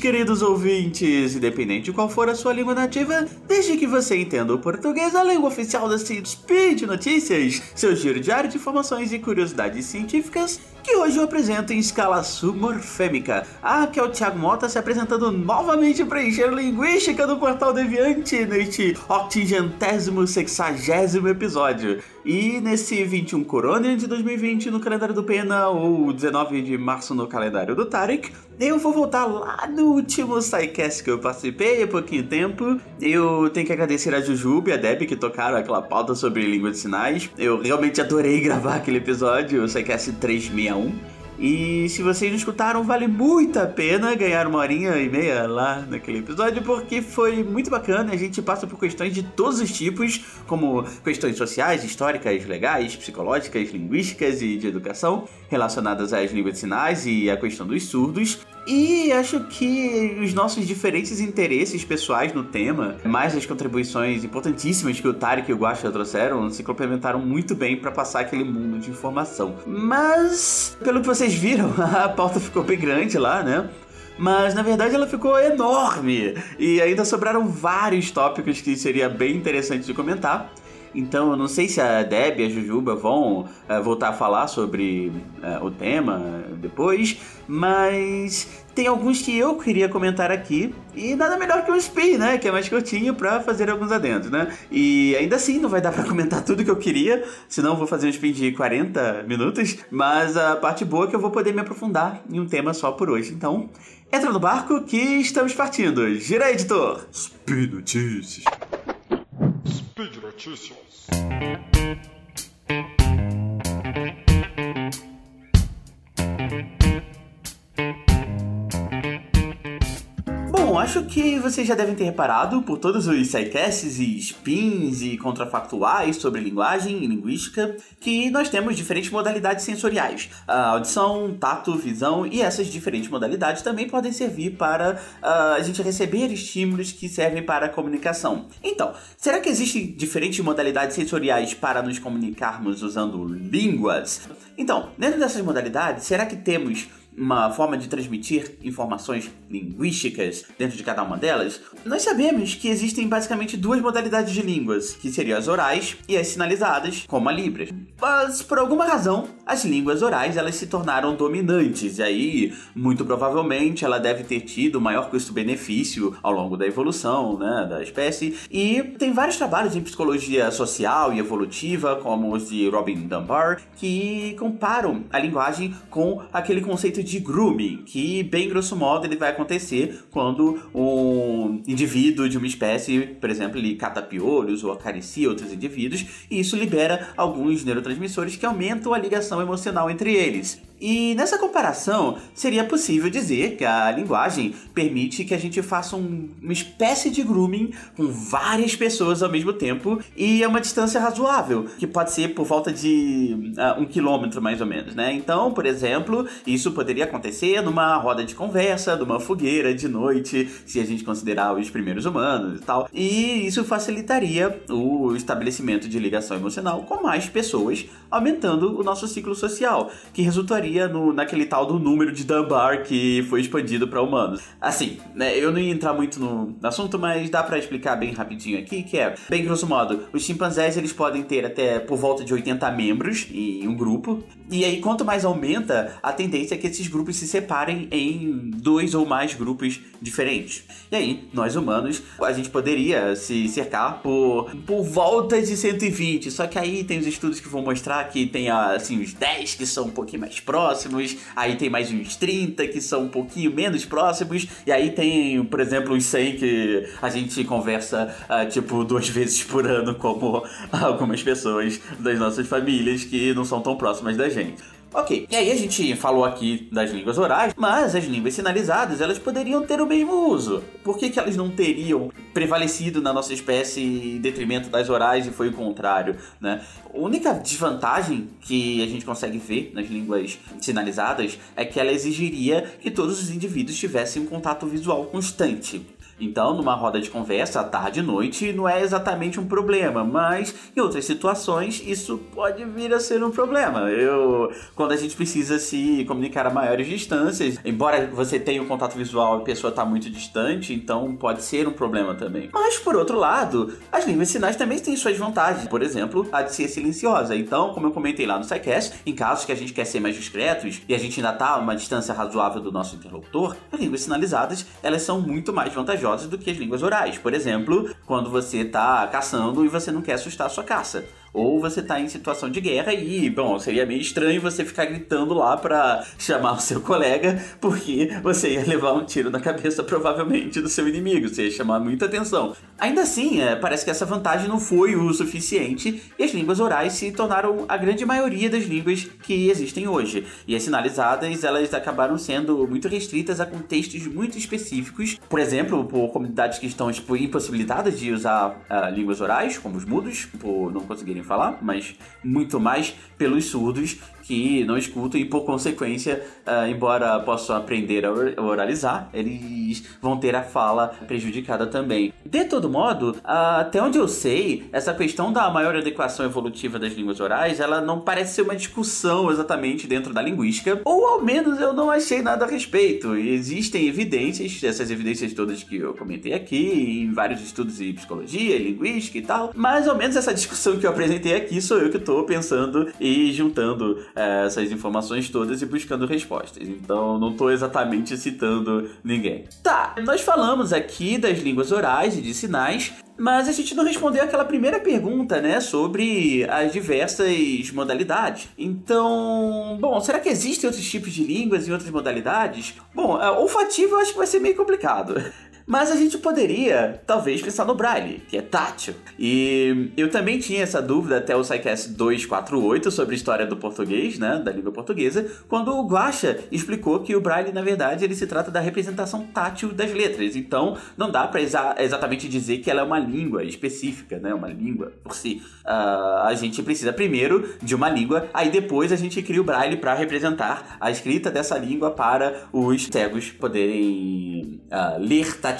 Queridos ouvintes, independente de qual for a sua língua nativa, desde que você entenda o português, a língua oficial da Speed Notícias, seu giro diário de informações e curiosidades científicas, que hoje eu apresento em escala submorfêmica. Ah, que é o Thiago Mota se apresentando novamente para encher linguística do Portal Deviante neste octigentésimo sexagésimo episódio. E nesse 21 Corona de 2020 no calendário do Pena, ou 19 de março no calendário do Tarek, eu vou voltar lá no último SciCast que eu participei há pouquinho tempo. Eu tenho que agradecer a Jujuba e a Deb que tocaram aquela pauta sobre língua de sinais. Eu realmente adorei gravar aquele episódio, o SciCast 361. E se vocês não escutaram, vale muito a pena ganhar uma horinha e meia lá naquele episódio, porque foi muito bacana. A gente passa por questões de todos os tipos, como questões sociais, históricas, legais, psicológicas, linguísticas e de educação, relacionadas às línguas de sinais e à questão dos surdos. E acho que os nossos diferentes interesses pessoais no tema, mais as contribuições importantíssimas que o Tarek e o Guaxa trouxeram, se complementaram muito bem para passar aquele mundo de informação. Mas, pelo que vocês viram, a pauta ficou bem grande lá, né? mas na verdade ela ficou enorme e ainda sobraram vários tópicos que seria bem interessante de comentar. Então eu não sei se a Deb e a Jujuba vão uh, voltar a falar sobre uh, o tema depois, mas tem alguns que eu queria comentar aqui e nada melhor que um spin, né, que é mais curtinho para fazer alguns adendos, né? E ainda assim não vai dar para comentar tudo que eu queria, senão vou fazer um spin de 40 minutos, mas a parte boa é que eu vou poder me aprofundar em um tema só por hoje. Então, entra no barco que estamos partindo. Gira editor. Speed Notícias. Speed Notícias. Acho que vocês já devem ter reparado por todos os sidecasts e spins e contrafactuais sobre linguagem e linguística que nós temos diferentes modalidades sensoriais. A audição, tato, visão e essas diferentes modalidades também podem servir para uh, a gente receber estímulos que servem para a comunicação. Então, será que existem diferentes modalidades sensoriais para nos comunicarmos usando línguas? Então, dentro dessas modalidades, será que temos uma forma de transmitir informações linguísticas dentro de cada uma delas, nós sabemos que existem basicamente duas modalidades de línguas, que seriam as orais e as sinalizadas, como a Libras. Mas por alguma razão, as línguas orais elas se tornaram dominantes, e aí, muito provavelmente, ela deve ter tido maior custo-benefício ao longo da evolução né, da espécie. E tem vários trabalhos em psicologia social e evolutiva, como os de Robin Dunbar, que comparam a linguagem com aquele conceito conceito de grooming, que, bem grosso modo, ele vai acontecer quando um indivíduo de uma espécie, por exemplo, ele cata piolhos ou acaricia outros indivíduos, e isso libera alguns neurotransmissores que aumentam a ligação emocional entre eles. E nessa comparação, seria possível dizer que a linguagem permite que a gente faça um, uma espécie de grooming com várias pessoas ao mesmo tempo e a uma distância razoável, que pode ser por volta de uh, um quilômetro mais ou menos, né? Então, por exemplo, isso poderia acontecer numa roda de conversa, numa fogueira de noite, se a gente considerar os primeiros humanos e tal. E isso facilitaria o estabelecimento de ligação emocional com mais pessoas, aumentando o nosso ciclo social, que resultaria no, naquele tal do número de Dunbar que foi expandido para humanos. Assim, né, eu não ia entrar muito no assunto, mas dá para explicar bem rapidinho aqui, que é, bem grosso modo, os chimpanzés eles podem ter até por volta de 80 membros em um grupo, e aí quanto mais aumenta, a tendência é que esses grupos se separem em dois ou mais grupos diferentes. E aí, nós humanos, a gente poderia se cercar por, por volta de 120, só que aí tem os estudos que vão mostrar que tem assim uns 10 que são um pouquinho mais próximos, próximos, aí tem mais uns 30 que são um pouquinho menos próximos, e aí tem, por exemplo, os 100 que a gente conversa, uh, tipo, duas vezes por ano, como algumas pessoas das nossas famílias que não são tão próximas da gente. Ok, e aí a gente falou aqui das línguas orais, mas as línguas sinalizadas elas poderiam ter o mesmo uso. Por que, que elas não teriam prevalecido na nossa espécie em detrimento das orais e foi o contrário, né? A única desvantagem que a gente consegue ver nas línguas sinalizadas é que ela exigiria que todos os indivíduos tivessem um contato visual constante. Então, numa roda de conversa, à tarde e noite, não é exatamente um problema, mas em outras situações isso pode vir a ser um problema. Eu, quando a gente precisa se comunicar a maiores distâncias, embora você tenha um contato visual e a pessoa está muito distante, então pode ser um problema também. Mas por outro lado, as línguas de sinais também têm suas vantagens. Por exemplo, a de ser silenciosa. Então, como eu comentei lá no SciCast, em casos que a gente quer ser mais discretos e a gente ainda está a uma distância razoável do nosso interlocutor, as línguas sinalizadas elas são muito mais vantajosas do que as línguas orais. Por exemplo, quando você está caçando e você não quer assustar a sua caça ou você tá em situação de guerra e, bom, seria meio estranho você ficar gritando lá para chamar o seu colega, porque você ia levar um tiro na cabeça provavelmente do seu inimigo, você ia chamar muita atenção. Ainda assim, é, parece que essa vantagem não foi o suficiente e as línguas orais se tornaram a grande maioria das línguas que existem hoje. E as sinalizadas, elas acabaram sendo muito restritas a contextos muito específicos, por exemplo, por comunidades que estão tipo, impossibilitadas de usar uh, línguas orais, como os mudos, por não conseguirem falar, mas muito mais pelos surdos que não escutam e por consequência, uh, embora possam aprender a oralizar, eles vão ter a fala prejudicada também. De todo modo, uh, até onde eu sei, essa questão da maior adequação evolutiva das línguas orais, ela não parece ser uma discussão exatamente dentro da linguística, ou ao menos eu não achei nada a respeito. Existem evidências, essas evidências todas que eu comentei aqui, em vários estudos de psicologia, linguística e tal, mas ao menos essa discussão que eu apresentei aqui sou eu que estou pensando e juntando é, essas informações todas e buscando respostas. Então não estou exatamente citando ninguém. Tá, nós falamos aqui das línguas orais e de sinais, mas a gente não respondeu aquela primeira pergunta, né, sobre as diversas modalidades. Então, bom, será que existem outros tipos de línguas e outras modalidades? Bom, olfativo eu acho que vai ser meio complicado. Mas a gente poderia, talvez, pensar no Braille, que é tátil. E eu também tinha essa dúvida até o SciCast 248 sobre a história do português, né, da língua portuguesa, quando o Guaxa explicou que o Braille, na verdade, ele se trata da representação tátil das letras. Então, não dá para exa exatamente dizer que ela é uma língua específica, né, uma língua por si. Uh, a gente precisa primeiro de uma língua, aí depois a gente cria o Braille para representar a escrita dessa língua para os cegos poderem uh, ler tatilmente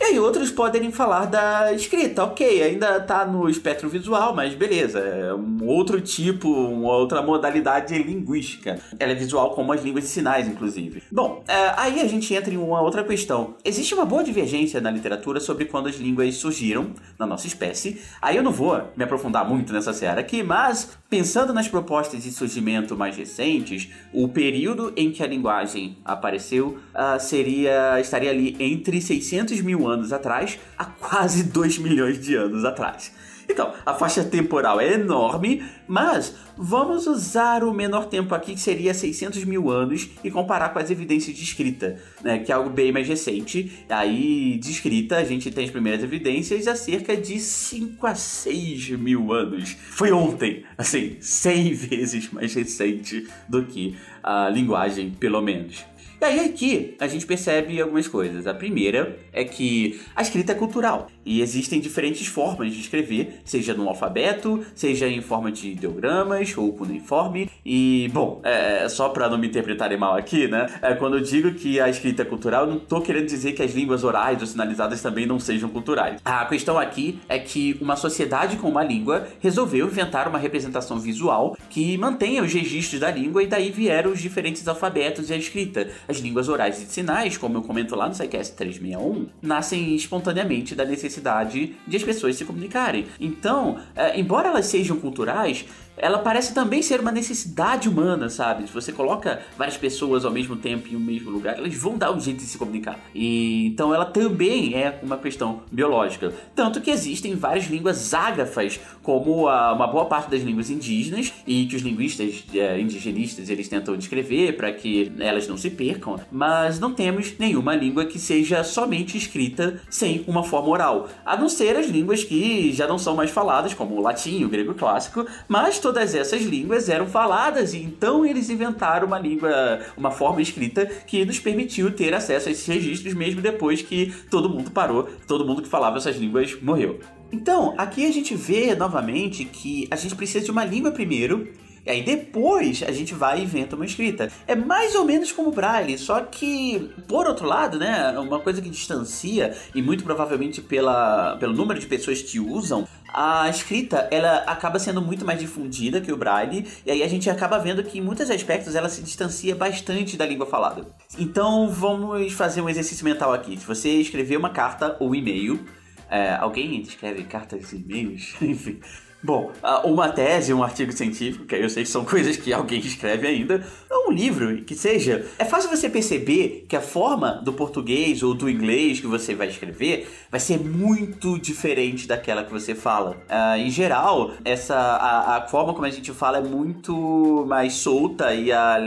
E aí outros podem falar da escrita, ok, ainda tá no espectro visual, mas beleza, é um outro tipo, uma outra modalidade linguística. Ela é visual como as línguas de sinais, inclusive. Bom, é, aí a gente entra em uma outra questão. Existe uma boa divergência na literatura sobre quando as línguas surgiram na nossa espécie. Aí eu não vou me aprofundar muito nessa seara aqui, mas pensando nas propostas de surgimento mais recentes, o período em que a linguagem apareceu uh, seria estaria ali entre 600 mil anos atrás a quase 2 milhões de anos atrás. Então, a faixa temporal é enorme, mas vamos usar o menor tempo aqui, que seria 600 mil anos, e comparar com as evidências de escrita, né, que é algo bem mais recente. Aí, de escrita, a gente tem as primeiras evidências há cerca de 5 a 6 mil anos. Foi ontem, assim, 100 vezes mais recente do que a linguagem, pelo menos. E aí aqui a gente percebe algumas coisas. A primeira é que a escrita é cultural e existem diferentes formas de escrever, seja no alfabeto, seja em forma de ideogramas ou cuneiforme. E, bom, é, só para não me interpretarem mal aqui, né? É, quando eu digo que a escrita é cultural, eu não tô querendo dizer que as línguas orais ou sinalizadas também não sejam culturais. A questão aqui é que uma sociedade com uma língua resolveu inventar uma representação visual que mantenha os registros da língua e daí vieram os diferentes alfabetos e a escrita. As línguas orais e de sinais, como eu comento lá no SciCast 361, nascem espontaneamente da necessidade de as pessoas se comunicarem. Então, é, embora elas sejam culturais, ela parece também ser uma necessidade humana, sabe? Se você coloca várias pessoas ao mesmo tempo em um mesmo lugar, elas vão dar um jeito de se comunicar. E então ela também é uma questão biológica. Tanto que existem várias línguas ágrafas, como a, uma boa parte das línguas indígenas, e que os linguistas é, indigenistas eles tentam descrever para que elas não se percam, mas não temos nenhuma língua que seja somente escrita sem uma forma oral, a não ser as línguas que já não são mais faladas, como o latim, o grego clássico, mas todas essas línguas eram faladas e então eles inventaram uma língua, uma forma escrita que nos permitiu ter acesso a esses registros mesmo depois que todo mundo parou, todo mundo que falava essas línguas morreu. Então, aqui a gente vê novamente que a gente precisa de uma língua primeiro E aí depois a gente vai e inventa uma escrita. É mais ou menos como o Braille, só que, por outro lado, né, uma coisa que distancia, e muito provavelmente pela, pelo número de pessoas que usam, a escrita ela acaba sendo muito mais difundida que o braille e aí a gente acaba vendo que em muitos aspectos ela se distancia bastante da língua falada. Então vamos fazer um exercício mental aqui. Se você escrever uma carta ou e-mail, é, alguém escreve cartas e e-mails, enfim. Bom, uma tese, um artigo científico, que eu sei que são coisas que alguém escreve ainda, ou um livro, que seja, é fácil você perceber que a forma do português ou do inglês que você vai escrever vai ser muito diferente daquela que você fala. Uh, em geral, essa a, a, forma como a gente fala é muito mais solta e a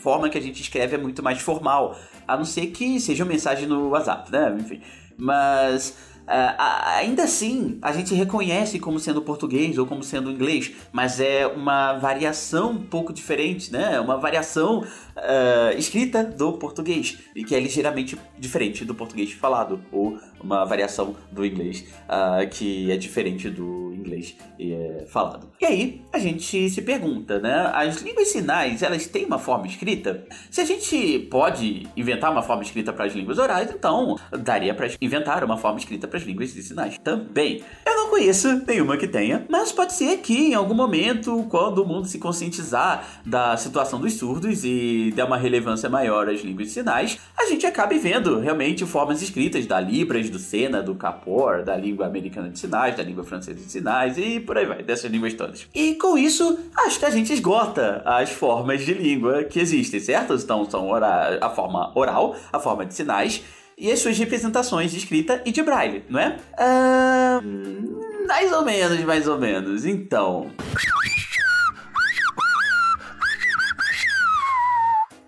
forma que a gente escreve é muito mais formal, a não ser que seja uma mensagem no WhatsApp, né? Enfim. Mas ainda assim, a gente reconhece como sendo português ou como sendo inglês, mas é uma variação um pouco diferente, né? Uma variação uh, escrita do português e que é ligeiramente diferente do português falado ou uma variação do inglês uh, que é diferente do inglês é, falado. E aí a gente se pergunta, né? As línguas sinais elas têm uma forma escrita? Se a gente pode inventar uma forma escrita para as línguas orais, então daria para inventar uma forma escrita para as línguas de sinais também. Eu não conheço nenhuma que tenha, mas pode ser que em algum momento, quando o mundo se conscientizar da situação dos surdos e der uma relevância maior às línguas de sinais, a gente acabe vendo realmente formas escritas da Libras, do Sena, do Capor, da língua americana de sinais, da língua francesa de sinais e por aí vai, dessas línguas todas. E com isso, acho que a gente esgota as formas de língua que existem, certo? Então são a forma oral, a forma de sinais e as suas representações de escrita e de braille, não é? Uh, mais ou menos, mais ou menos. Então.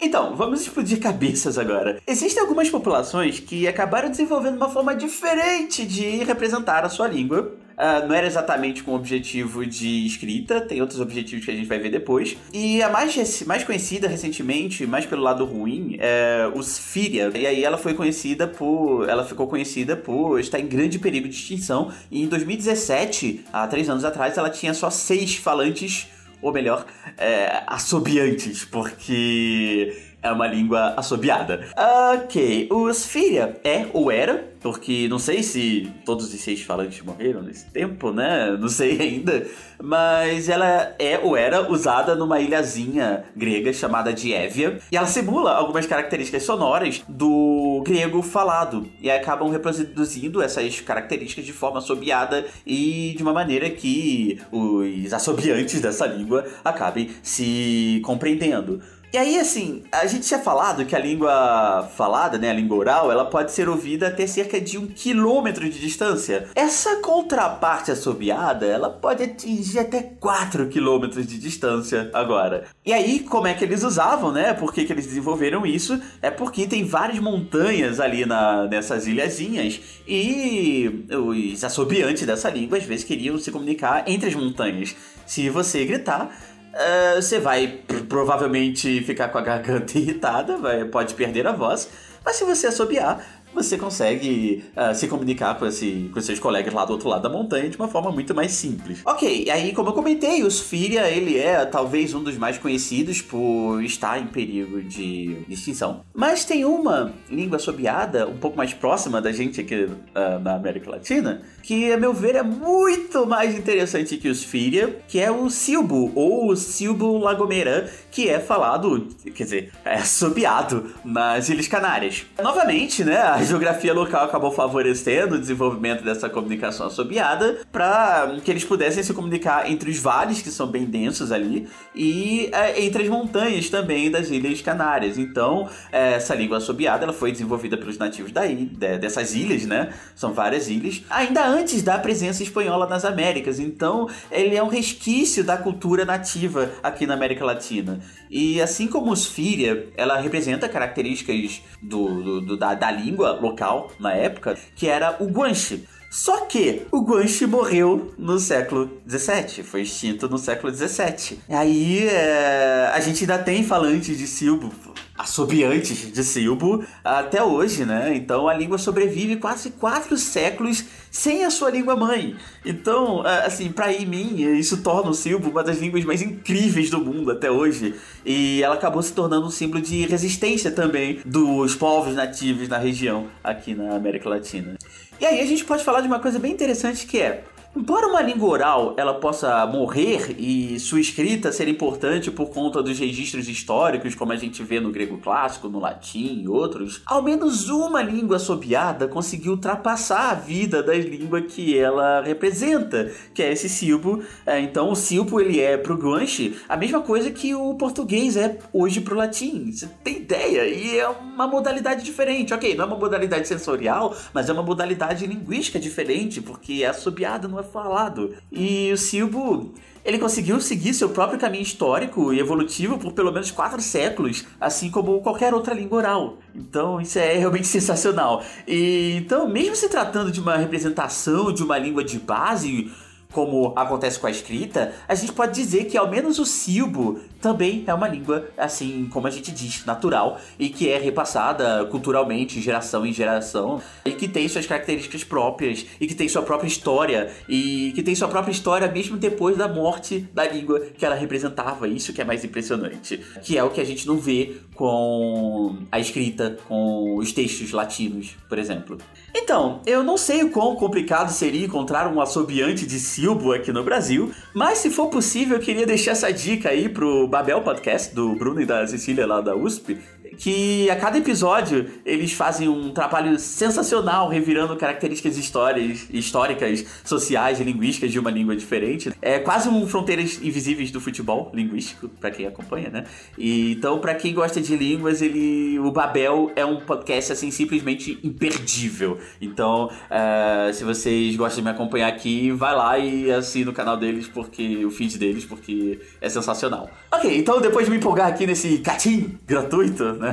Então, vamos explodir cabeças agora. Existem algumas populações que acabaram desenvolvendo uma forma diferente de representar a sua língua. Uh, não era exatamente com o objetivo de escrita, tem outros objetivos que a gente vai ver depois. E a mais, mais conhecida recentemente, mais pelo lado ruim, é os Fíria. E aí ela foi conhecida por. Ela ficou conhecida por estar em grande perigo de extinção. E em 2017, há três anos atrás, ela tinha só seis falantes ou melhor, é, assobiantes, porque é uma língua assobiada. Ok, os Filha é ou era, porque não sei se todos os seis falantes morreram nesse tempo, né? Não sei ainda. Mas ela é ou era usada numa ilhazinha grega chamada de Évia. E ela simula algumas características sonoras do grego falado. E acabam reproduzindo essas características de forma assobiada e de uma maneira que os assobiantes dessa língua acabem se compreendendo. E aí, assim, a gente tinha falado que a língua falada, né, a língua oral, ela pode ser ouvida até cerca de um quilômetro de distância. Essa contraparte assobiada, ela pode atingir até 4 quilômetros de distância agora. E aí, como é que eles usavam, né? Por que, que eles desenvolveram isso? É porque tem várias montanhas ali na, nessas ilhazinhas e os assobiantes dessa língua às vezes queriam se comunicar entre as montanhas. Se você gritar, uh, você vai provavelmente ficar com a garganta irritada, vai, pode perder a voz, mas se você assobiar, você consegue uh, se comunicar com, esse, com seus colegas lá do outro lado da montanha de uma forma muito mais simples. Ok, aí como eu comentei, o Sfiria, ele é talvez um dos mais conhecidos por estar em perigo de extinção. Mas tem uma língua assobiada um pouco mais próxima da gente aqui uh, na América Latina, que a meu ver é muito mais interessante que o Sfiria, que é o Silbo, ou o Silbo Lagomera, que é falado, quer dizer, é assobiado nas Ilhas Canárias. Novamente, né, geografia local acabou favorecendo o desenvolvimento dessa comunicação assobiada para que eles pudessem se comunicar entre os vales, que são bem densos ali, e é, entre as montanhas também das Ilhas Canárias. Então, é, essa língua assobiada ela foi desenvolvida pelos nativos daí, de, dessas ilhas, né? São várias ilhas, ainda antes da presença espanhola nas Américas. Então, ele é um resquício da cultura nativa aqui na América Latina. E assim como os Fíria, ela representa características do, do, do da, da, língua local na época, que era o Guanche. Só que o Guanche morreu no século XVII, foi extinto no século XVII. Aí é, a gente ainda tem falantes de Silbo assobiantes de silbo até hoje, né? Então a língua sobrevive quase quatro séculos sem a sua língua mãe. Então, assim, para mim, isso torna o silbo uma das línguas mais incríveis do mundo até hoje. E ela acabou se tornando um símbolo de resistência também dos povos nativos na região aqui na América Latina. E aí a gente pode falar de uma coisa bem interessante que é Embora uma língua oral ela possa morrer e sua escrita ser importante por conta dos registros históricos, como a gente vê no grego clássico, no latim e outros, ao menos uma língua assobiada conseguiu ultrapassar a vida da língua que ela representa, que é esse silbo. É, então o silbo ele é pro Guanche a mesma coisa que o português é hoje pro latim. Você tem ideia? E é uma modalidade diferente. Ok, não é uma modalidade sensorial, mas é uma modalidade linguística diferente, porque é assobiada, não é falado. E o Silbo ele conseguiu seguir seu próprio caminho histórico e evolutivo por pelo menos quatro séculos, assim como qualquer outra língua oral. Então isso é realmente sensacional. E então, mesmo se tratando de uma representação de uma língua de base, como acontece com a escrita, a gente pode dizer que ao menos o silbo também é uma língua, assim como a gente diz, natural e que é repassada culturalmente, geração em geração, e que tem suas características próprias e que tem sua própria história e que tem sua própria história mesmo depois da morte da língua que ela representava. Isso que é mais impressionante, que é o que a gente não vê com a escrita, com os textos latinos, por exemplo. Então, eu não sei o quão complicado seria encontrar um assobiante de Silbo aqui no Brasil, mas se for possível, eu queria deixar essa dica aí pro Babel Podcast, do Bruno e da Cecília lá da USP, que a cada episódio eles fazem um trabalho sensacional revirando características histórias, históricas, sociais e linguísticas de uma língua diferente. É quase um Fronteiras Invisíveis do futebol linguístico, para quem acompanha, né? E, então, para quem gosta de línguas, ele o Babel é um podcast assim simplesmente imperdível. Então, uh, se vocês gostam de me acompanhar aqui, vai lá e assina o canal deles, porque o feed deles, porque é sensacional. Ok, então depois de me empolgar aqui nesse catim gratuito, né?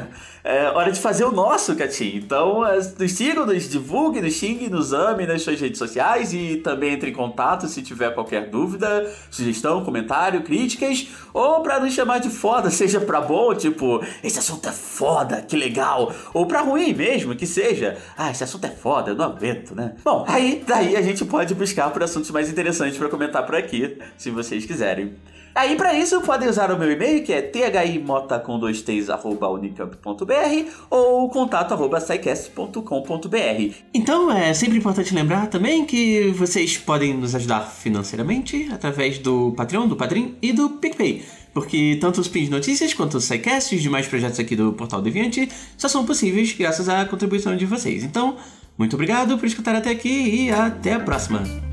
É hora de fazer o nosso, Catim. Então, é, nos sigam, nos divulgue, nos xingue, nos ame nas suas redes sociais e também entre em contato se tiver qualquer dúvida, sugestão, comentário, críticas, ou para nos chamar de foda, seja pra bom, tipo, esse assunto é foda, que legal, ou pra ruim mesmo, que seja, ah, esse assunto é foda, eu não aguento, né? Bom, aí daí a gente pode buscar por assuntos mais interessantes para comentar por aqui, se vocês quiserem. Aí, para isso, podem usar o meu e-mail, que é thimota com dois t's, arroba ou contato arroba Então, é sempre importante lembrar também que vocês podem nos ajudar financeiramente através do Patreon, do Padrim e do PicPay. Porque tanto os Pins Notícias quanto os SciCast e os demais projetos aqui do Portal Deviante só são possíveis graças à contribuição de vocês. Então, muito obrigado por escutar até aqui e até a próxima!